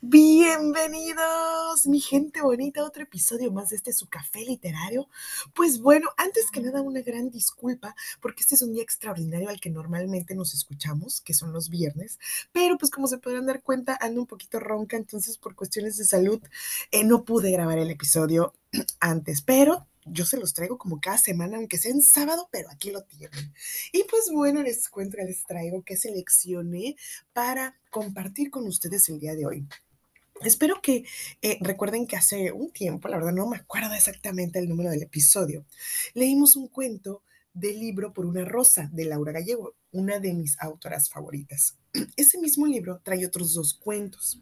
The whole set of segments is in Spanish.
Bienvenidos, mi gente bonita, otro episodio más de este su café literario. Pues bueno, antes que nada, una gran disculpa, porque este es un día extraordinario al que normalmente nos escuchamos, que son los viernes, pero pues como se podrán dar cuenta, ando un poquito ronca, entonces por cuestiones de salud eh, no pude grabar el episodio antes, pero yo se los traigo como cada semana, aunque sea en sábado, pero aquí lo tienen. Y pues bueno, les cuento, les traigo que seleccioné para compartir con ustedes el día de hoy. Espero que eh, recuerden que hace un tiempo, la verdad no me acuerdo exactamente el número del episodio, leímos un cuento del libro Por una rosa de Laura Gallego, una de mis autoras favoritas. Ese mismo libro trae otros dos cuentos.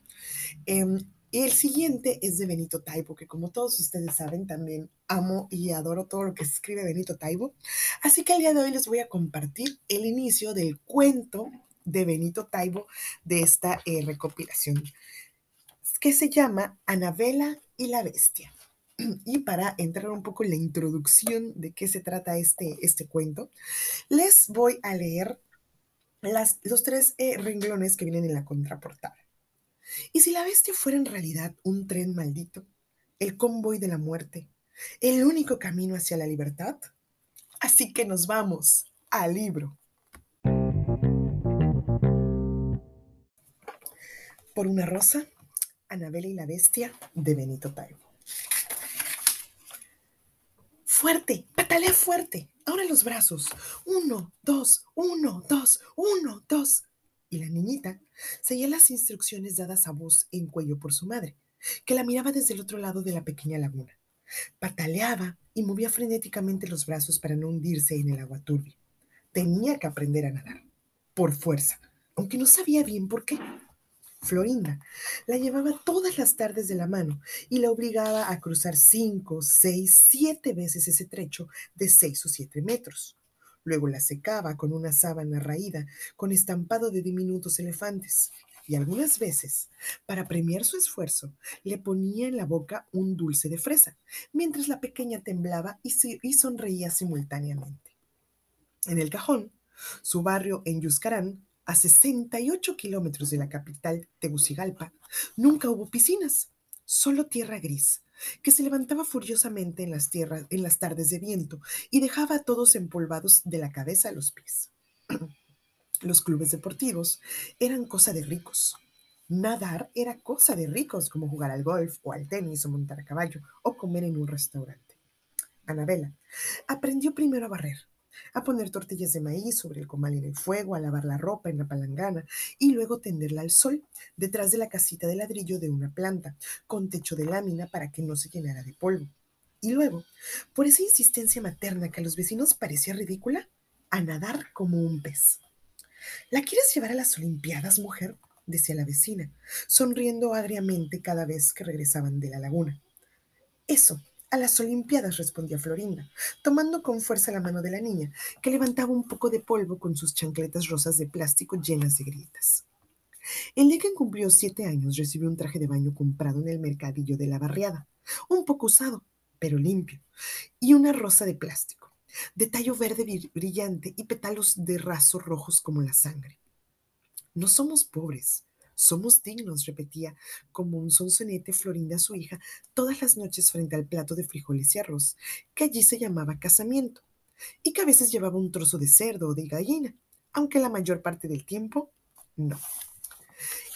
Em, el siguiente es de Benito Taibo, que como todos ustedes saben, también amo y adoro todo lo que escribe Benito Taibo. Así que el día de hoy les voy a compartir el inicio del cuento de Benito Taibo de esta eh, recopilación que se llama Anabela y la Bestia. Y para entrar un poco en la introducción de qué se trata este, este cuento, les voy a leer las, los tres eh, renglones que vienen en la contraportada. ¿Y si la bestia fuera en realidad un tren maldito, el convoy de la muerte, el único camino hacia la libertad? Así que nos vamos al libro. Por una rosa Anabela y la bestia de Benito Taibo. Fuerte, patalea fuerte. Ahora los brazos. Uno, dos, uno, dos, uno, dos. Y la niñita seguía las instrucciones dadas a voz en cuello por su madre, que la miraba desde el otro lado de la pequeña laguna. Pataleaba y movía frenéticamente los brazos para no hundirse en el agua turbia. Tenía que aprender a nadar, por fuerza, aunque no sabía bien por qué. Florinda la llevaba todas las tardes de la mano y la obligaba a cruzar cinco, seis, siete veces ese trecho de seis o siete metros. Luego la secaba con una sábana raída con estampado de diminutos elefantes. Y algunas veces, para premiar su esfuerzo, le ponía en la boca un dulce de fresa, mientras la pequeña temblaba y, sonreía simultáneamente. En el cajón, su barrio en Yuscarán a 68 kilómetros de la capital, Tegucigalpa, nunca hubo piscinas, solo tierra gris, que se levantaba furiosamente en las, tierras, en las tardes de viento y dejaba a todos empolvados de la cabeza a los pies. Los clubes deportivos eran cosa de ricos. Nadar era cosa de ricos, como jugar al golf o al tenis o montar a caballo o comer en un restaurante. Anabela aprendió primero a barrer, a poner tortillas de maíz sobre el comal en el fuego, a lavar la ropa en la palangana y luego tenderla al sol detrás de la casita de ladrillo de una planta, con techo de lámina para que no se llenara de polvo. Y luego, por esa insistencia materna que a los vecinos parecía ridícula, a nadar como un pez. ¿La quieres llevar a las Olimpiadas, mujer? decía la vecina, sonriendo agriamente cada vez que regresaban de la laguna. Eso, a las Olimpiadas, respondía Florinda, tomando con fuerza la mano de la niña, que levantaba un poco de polvo con sus chancletas rosas de plástico llenas de grietas. El día que cumplió siete años recibió un traje de baño comprado en el mercadillo de la barriada, un poco usado, pero limpio, y una rosa de plástico, de tallo verde brillante y pétalos de raso rojos como la sangre. No somos pobres, somos dignos, repetía como un sonsonete Florinda a su hija todas las noches frente al plato de frijoles y arroz, que allí se llamaba casamiento, y que a veces llevaba un trozo de cerdo o de gallina, aunque la mayor parte del tiempo no.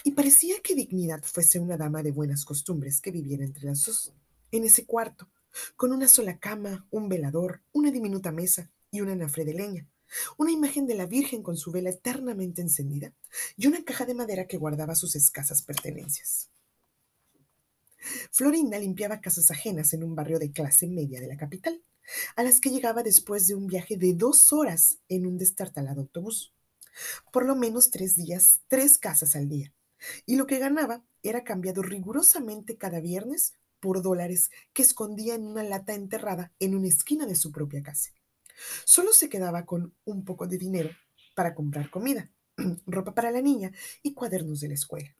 Y parecía que dignidad fuese una dama de buenas costumbres que viviera entre las dos, en ese cuarto, con una sola cama, un velador, una diminuta mesa y un anafre de leña, una imagen de la Virgen con su vela eternamente encendida y una caja de madera que guardaba sus escasas pertenencias. Florinda limpiaba casas ajenas en un barrio de clase media de la capital, a las que llegaba después de un viaje de dos horas en un destartalado autobús. Por lo menos tres días, tres casas al día. Y lo que ganaba era cambiado rigurosamente cada viernes por dólares que escondía en una lata enterrada en una esquina de su propia casa. Solo se quedaba con un poco de dinero para comprar comida, ropa para la niña y cuadernos de la escuela.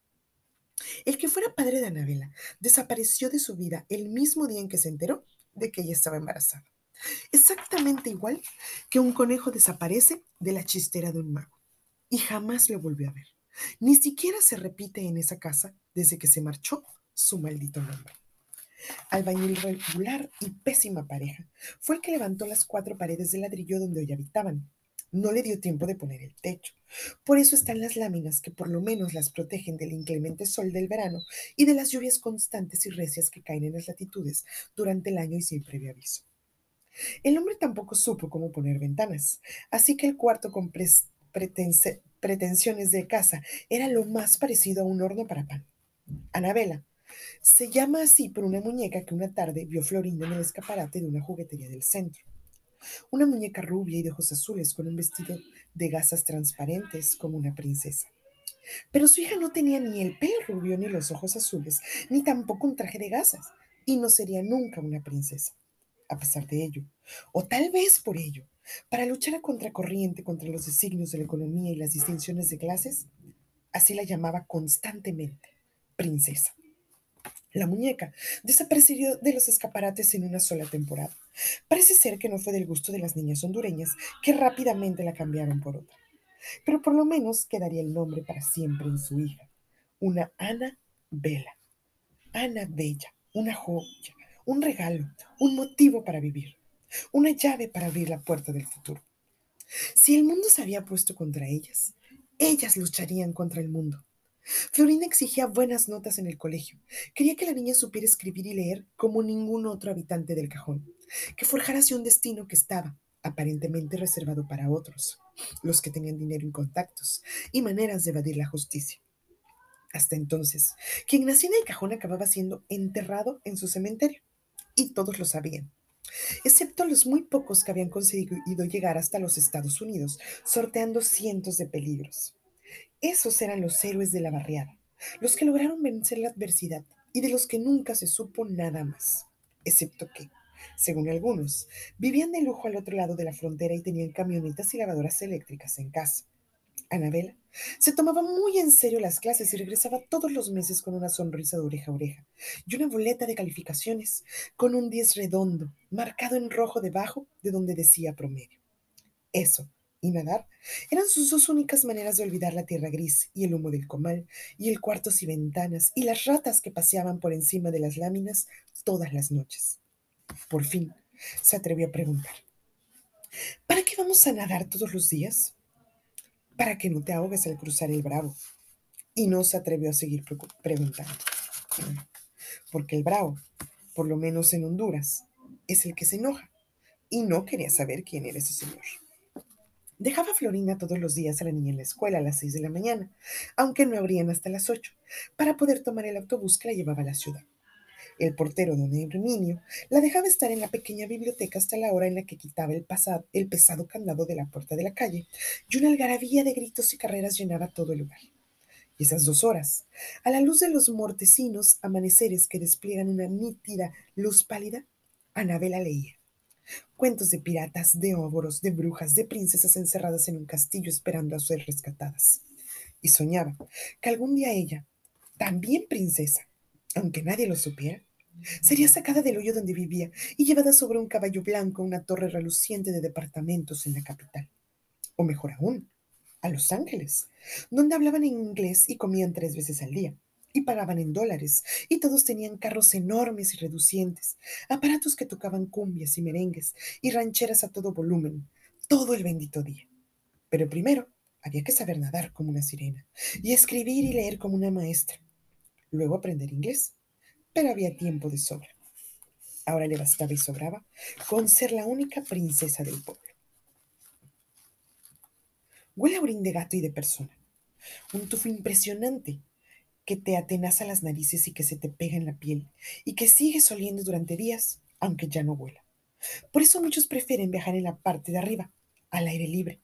El que fuera padre de Anabela desapareció de su vida el mismo día en que se enteró de que ella estaba embarazada. exactamente igual que un conejo desaparece de la chistera de un mago y jamás lo volvió a ver. Ni siquiera se repite en esa casa desde que se marchó su maldito nombre. Albañil regular y pésima pareja, fue el que levantó las cuatro paredes de ladrillo donde hoy habitaban. No le dio tiempo de poner el techo. Por eso están las láminas que por lo menos las protegen del inclemente sol del verano y de las lluvias constantes y recias que caen en las latitudes durante el año y sin previo aviso. El hombre tampoco supo cómo poner ventanas, así que el cuarto con pretensiones de casa era lo más parecido a un horno para pan. Anabela se llama así por una muñeca que una tarde vio Florinda en el escaparate de una juguetería del centro. Una muñeca rubia y de ojos azules con un vestido de gasas transparentes como una princesa. Pero su hija no tenía ni el pelo rubio ni los ojos azules, ni tampoco un traje de gasas, y no sería nunca una princesa a pesar de ello, o tal vez por ello, para luchar a contracorriente contra los designios de la economía y las distinciones de clases, así la llamaba constantemente, princesa. La muñeca desapareció de los escaparates en una sola temporada. Parece ser que no fue del gusto de las niñas hondureñas, que rápidamente la cambiaron por otra. Pero por lo menos quedaría el nombre para siempre en su hija, una Ana Bella. Ana Bella, una joya, un regalo, un motivo para vivir, una llave para abrir la puerta del futuro. Si el mundo se había puesto contra ellas, ellas lucharían contra el mundo. Florina exigía buenas notas en el colegio. Quería que la niña supiera escribir y leer como ningún otro habitante del cajón, que forjara un destino que estaba, aparentemente reservado para otros, los que tenían dinero y contactos, y maneras de evadir la justicia. Hasta entonces, quien nacía en el cajón acababa siendo enterrado en su cementerio y todos lo sabían, excepto los muy pocos que habían conseguido llegar hasta los Estados Unidos, sorteando cientos de peligros. Esos eran los héroes de la barriada, los que lograron vencer la adversidad y de los que nunca se supo nada más, excepto que, según algunos, vivían de lujo al otro lado de la frontera y tenían camionetas y lavadoras eléctricas en casa. Anabela se tomaba muy en serio las clases y regresaba todos los meses con una sonrisa de oreja a oreja y una boleta de calificaciones con un 10 redondo, marcado en rojo debajo de donde decía promedio. Eso y nadar eran sus dos únicas maneras de olvidar la tierra gris y el humo del comal y el cuarto sin ventanas y las ratas que paseaban por encima de las láminas todas las noches. Por fin se atrevió a preguntar, ¿para qué vamos a nadar todos los días? para que no te ahogues al cruzar el Bravo. Y no se atrevió a seguir preguntando. Porque el Bravo, por lo menos en Honduras, es el que se enoja. Y no quería saber quién era ese señor. Dejaba a Florina todos los días a la niña en la escuela a las seis de la mañana, aunque no abrían hasta las ocho, para poder tomar el autobús que la llevaba a la ciudad. El portero, don Herminio, la dejaba estar en la pequeña biblioteca hasta la hora en la que quitaba el, el pesado candado de la puerta de la calle, y una algarabía de gritos y carreras llenaba todo el lugar. Y esas dos horas, a la luz de los mortecinos amaneceres que despliegan una nítida luz pálida, Anabela leía. Cuentos de piratas, de óboros, de brujas, de princesas encerradas en un castillo esperando a ser rescatadas. Y soñaba que algún día ella, también princesa, aunque nadie lo supiera, Sería sacada del hoyo donde vivía y llevada sobre un caballo blanco a una torre reluciente de departamentos en la capital. O mejor aún, a Los Ángeles, donde hablaban en inglés y comían tres veces al día, y pagaban en dólares, y todos tenían carros enormes y reducientes, aparatos que tocaban cumbias y merengues, y rancheras a todo volumen, todo el bendito día. Pero primero había que saber nadar como una sirena, y escribir y leer como una maestra, luego aprender inglés pero había tiempo de sobra. Ahora le bastaba y sobraba con ser la única princesa del pueblo. Huele a orín de gato y de persona. Un tufo impresionante que te atenaza las narices y que se te pega en la piel y que sigue oliendo durante días, aunque ya no huela. Por eso muchos prefieren viajar en la parte de arriba, al aire libre.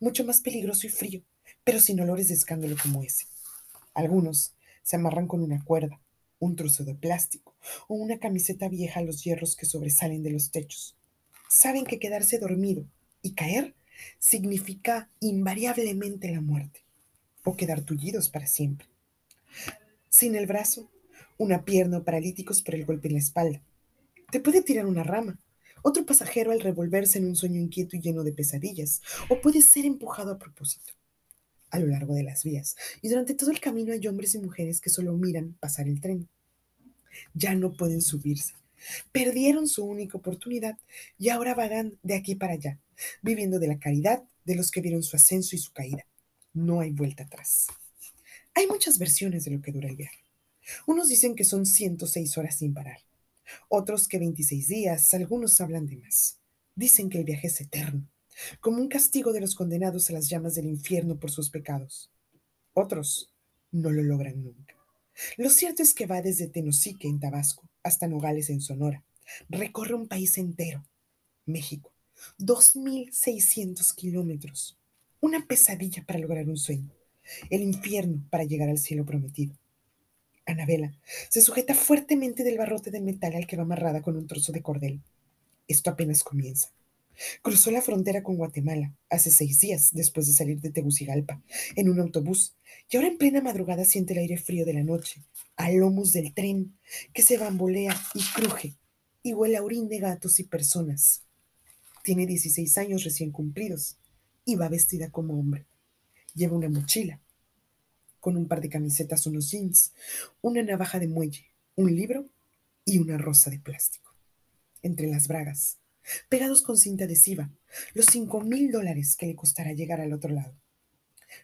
Mucho más peligroso y frío, pero sin olores de escándalo como ese. Algunos se amarran con una cuerda, un trozo de plástico o una camiseta vieja a los hierros que sobresalen de los techos. Saben que quedarse dormido y caer significa invariablemente la muerte o quedar tullidos para siempre. Sin el brazo, una pierna o paralíticos por el golpe en la espalda. Te puede tirar una rama otro pasajero al revolverse en un sueño inquieto y lleno de pesadillas, o puede ser empujado a propósito a lo largo de las vías, y durante todo el camino hay hombres y mujeres que solo miran pasar el tren. Ya no pueden subirse. Perdieron su única oportunidad y ahora vagan de aquí para allá, viviendo de la caridad de los que vieron su ascenso y su caída. No hay vuelta atrás. Hay muchas versiones de lo que dura el viaje. Unos dicen que son 106 horas sin parar, otros que 26 días, algunos hablan de más. Dicen que el viaje es eterno, como un castigo de los condenados a las llamas del infierno por sus pecados. Otros no lo logran nunca. Lo cierto es que va desde Tenosique, en Tabasco, hasta Nogales, en Sonora. Recorre un país entero, México. 2.600 kilómetros. Una pesadilla para lograr un sueño. El infierno para llegar al cielo prometido. Anabela se sujeta fuertemente del barrote de metal al que va amarrada con un trozo de cordel. Esto apenas comienza. Cruzó la frontera con Guatemala hace seis días después de salir de Tegucigalpa en un autobús y ahora en plena madrugada siente el aire frío de la noche, a lomos del tren que se bambolea y cruje y huele a orín de gatos y personas. Tiene 16 años recién cumplidos y va vestida como hombre. Lleva una mochila con un par de camisetas, unos jeans, una navaja de muelle, un libro y una rosa de plástico. Entre las bragas, pegados con cinta adhesiva, los cinco mil dólares que le costará llegar al otro lado.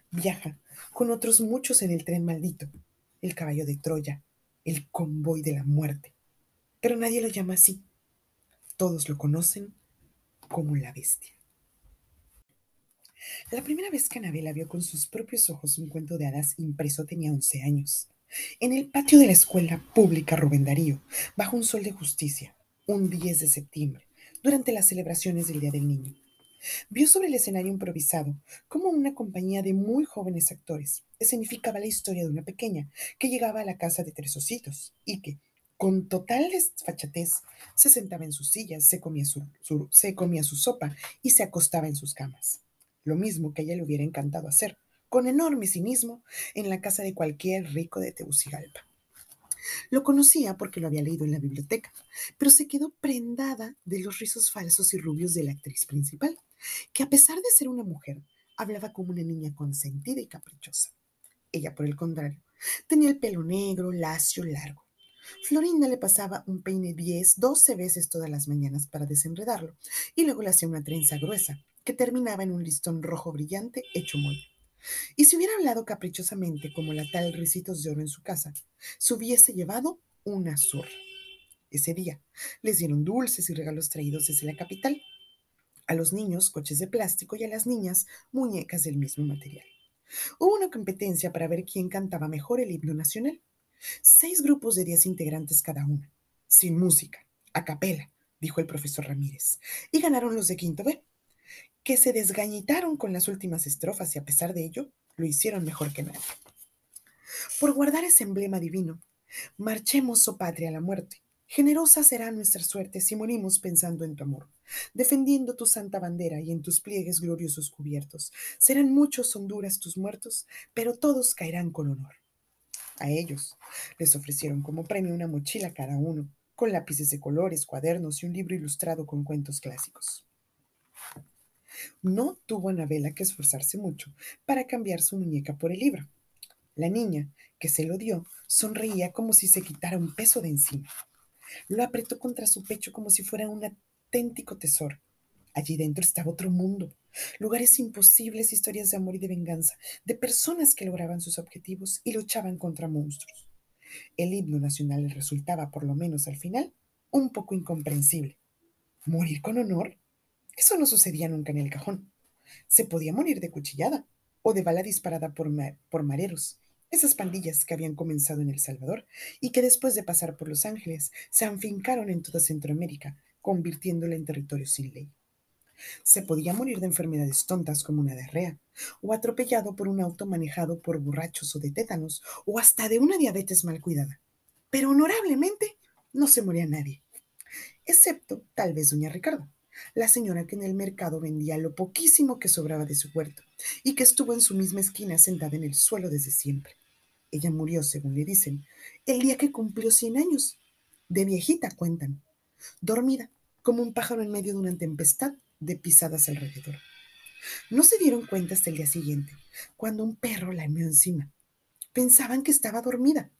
Viaja con otros muchos en el tren maldito, el caballo de Troya, el convoy de la muerte. Pero nadie lo llama así. Todos lo conocen como la bestia. La primera vez que Anabela vio con sus propios ojos un cuento de hadas impreso tenía 11 años. En el patio de la escuela pública Rubén Darío, bajo un sol de justicia, un 10 de septiembre, durante las celebraciones del Día del Niño. Vio sobre el escenario improvisado cómo una compañía de muy jóvenes actores escenificaba la historia de una pequeña que llegaba a la casa de tres ositos y que, con total desfachatez, se sentaba en sus sillas, se comía su, se comía su sopa y se acostaba en sus camas lo mismo que a ella le hubiera encantado hacer, con enorme cinismo, en la casa de cualquier rico de Tegucigalpa. Lo conocía porque lo había leído en la biblioteca, pero se quedó prendada de los rizos falsos y rubios de la actriz principal, que a pesar de ser una mujer, hablaba como una niña consentida y caprichosa. Ella, por el contrario, tenía el pelo negro, lacio, largo. Florinda le pasaba un peine 10, 12 veces todas las mañanas para desenredarlo, y luego le hacía una trenza gruesa, que terminaba en un listón rojo brillante hecho molde. Y si hubiera hablado caprichosamente como la tal Ricitos de Oro en su casa, se hubiese llevado una zurra. Ese día les dieron dulces y regalos traídos desde la capital. A los niños coches de plástico y a las niñas muñecas del mismo material. Hubo una competencia para ver quién cantaba mejor el himno nacional. Seis grupos de diez integrantes cada uno, sin música, a capela, dijo el profesor Ramírez, y ganaron los de quinto B que se desgañitaron con las últimas estrofas y a pesar de ello lo hicieron mejor que nadie. Por guardar ese emblema divino, marchemos, oh patria, a la muerte. Generosa será nuestra suerte si morimos pensando en tu amor, defendiendo tu santa bandera y en tus pliegues gloriosos cubiertos. Serán muchos Honduras tus muertos, pero todos caerán con honor. A ellos les ofrecieron como premio una mochila cada uno, con lápices de colores, cuadernos y un libro ilustrado con cuentos clásicos. No tuvo Anabela que esforzarse mucho para cambiar su muñeca por el libro. La niña, que se lo dio, sonreía como si se quitara un peso de encima. Lo apretó contra su pecho como si fuera un auténtico tesoro. Allí dentro estaba otro mundo, lugares imposibles, historias de amor y de venganza, de personas que lograban sus objetivos y luchaban contra monstruos. El himno nacional resultaba, por lo menos al final, un poco incomprensible. ¿Morir con honor? Eso no sucedía nunca en el cajón. Se podía morir de cuchillada o de bala disparada por, por mareros, esas pandillas que habían comenzado en El Salvador y que después de pasar por Los Ángeles se afincaron en toda Centroamérica, convirtiéndola en territorio sin ley. Se podía morir de enfermedades tontas como una diarrea, o atropellado por un auto manejado por borrachos o de tétanos, o hasta de una diabetes mal cuidada. Pero honorablemente no se moría nadie, excepto tal vez doña Ricardo, la señora que en el mercado vendía lo poquísimo que sobraba de su huerto y que estuvo en su misma esquina sentada en el suelo desde siempre. Ella murió, según le dicen, el día que cumplió 100 años. De viejita cuentan. Dormida, como un pájaro en medio de una tempestad de pisadas alrededor. No se dieron cuenta hasta el día siguiente, cuando un perro la meó encima. Pensaban que estaba dormida.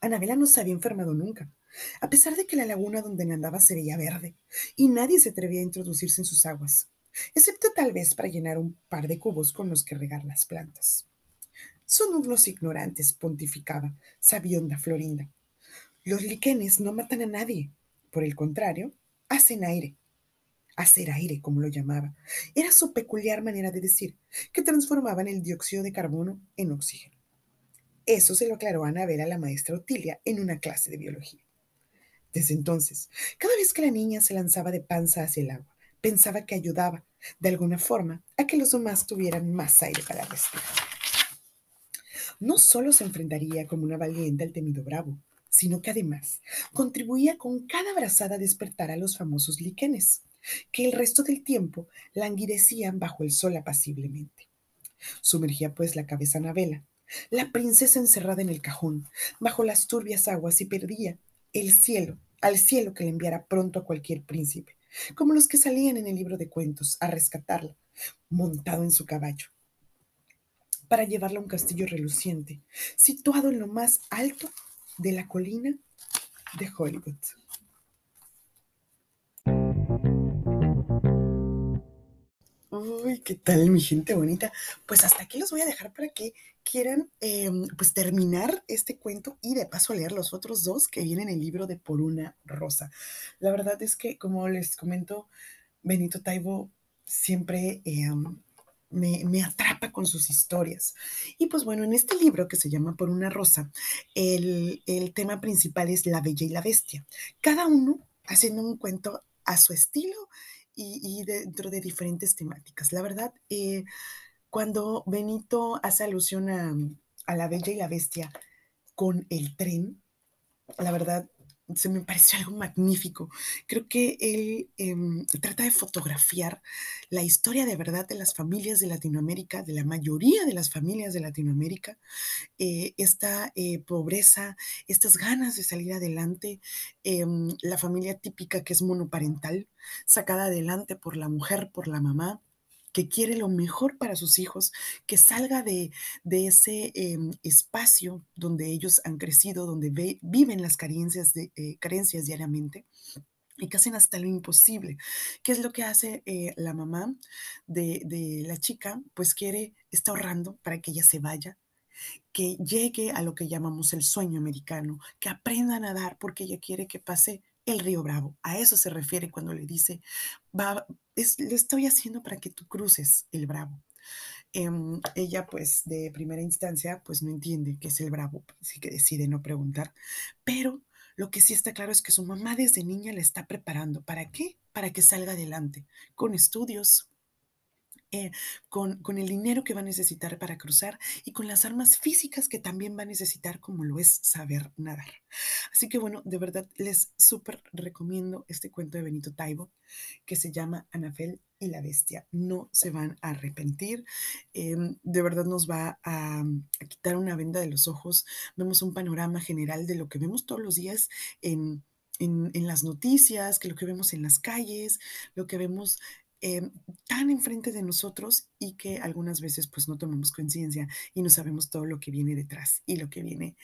Anabela no se había enfermado nunca, a pesar de que la laguna donde nadaba se veía verde, y nadie se atrevía a introducirse en sus aguas, excepto tal vez para llenar un par de cubos con los que regar las plantas. Son unos ignorantes, pontificaba, sabionda Florinda. Los liquenes no matan a nadie. Por el contrario, hacen aire. Hacer aire, como lo llamaba, era su peculiar manera de decir, que transformaban el dióxido de carbono en oxígeno. Eso se lo aclaró Anabela, la maestra Otilia, en una clase de biología. Desde entonces, cada vez que la niña se lanzaba de panza hacia el agua, pensaba que ayudaba, de alguna forma, a que los demás tuvieran más aire para respirar. No solo se enfrentaría como una valiente al temido bravo, sino que además contribuía con cada brazada a despertar a los famosos liquenes, que el resto del tiempo languidecían bajo el sol apaciblemente. Sumergía pues la cabeza en la vela, la princesa encerrada en el cajón, bajo las turbias aguas y perdía el cielo, al cielo que le enviara pronto a cualquier príncipe, como los que salían en el libro de cuentos a rescatarla, montado en su caballo, para llevarla a un castillo reluciente, situado en lo más alto de la colina de Hollywood. Uy, ¿qué tal mi gente bonita? Pues hasta aquí los voy a dejar para que quieran em, pues terminar este cuento y de paso leer los otros dos que vienen en el libro de Por una Rosa. La verdad es que, como les comento, Benito Taibo siempre em, me, me, atrapa con sus historias. Y pues bueno, en este libro que se llama Por una Rosa, el, el tema principal es La Bella y la Bestia. Cada uno haciendo un cuento a su estilo y, dentro de diferentes temáticas. La verdad, eh, cuando Benito hace alusión a, a La Bella y la Bestia con el tren, la verdad se me pareció algo magnífico. Creo que él em, trata de fotografiar la historia de verdad de las familias de Latinoamérica, de la mayoría de las familias de Latinoamérica, eh, esta eh, pobreza, estas ganas de salir adelante, em, la familia típica que es monoparental, sacada adelante por la mujer, por la mamá, que quiere lo mejor para sus hijos, que salga de, ese em, espacio donde ellos han crecido, donde viven las carencias, de, eh, carencias diariamente y que hacen hasta lo imposible. ¿Qué es lo que hace eh, la mamá de, de, la chica? Pues quiere, está ahorrando para que ella se vaya, que llegue a lo que llamamos el sueño americano, que aprenda a nadar porque ella quiere que pase el río Bravo. A eso se refiere cuando le dice, va, lo estoy haciendo para que tú cruces el Bravo. Em, ella, pues, de primera instancia, pues no entiende qué es el Bravo, así que decide no preguntar. Pero lo que sí está claro es que su mamá desde niña la está preparando. ¿Para qué? Para que salga adelante, con estudios, eh, con, con, el dinero que va a necesitar para cruzar y con las armas físicas que también va a necesitar, como lo es saber nadar. Así que bueno, de verdad les súper recomiendo este cuento de Benito Taibo que se llama Anafel y la bestia. No se van a arrepentir. Em, de verdad nos va a, a, quitar una venda de los ojos. Vemos un panorama general de lo que vemos todos los días en, en, en las noticias, que lo que vemos en las calles, lo que vemos Em, tan enfrente de nosotros y que algunas veces pues no tomamos conciencia y no sabemos todo lo que viene detrás y lo que viene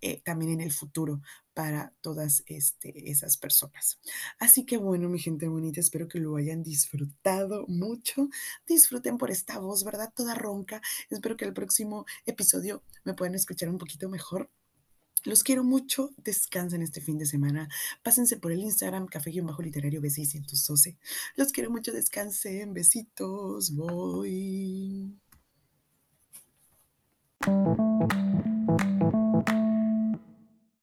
eh, también en el futuro para todas este, esas personas. Así que bueno, mi gente bonita, espero que lo hayan disfrutado mucho. Disfruten por esta voz, ¿verdad? Toda ronca. Espero que el próximo episodio me puedan escuchar un poquito mejor. Los quiero mucho, descansen este fin de semana, pásense por el Instagram Café Bajo Literario B612. Los quiero mucho, descansen, besitos, voy.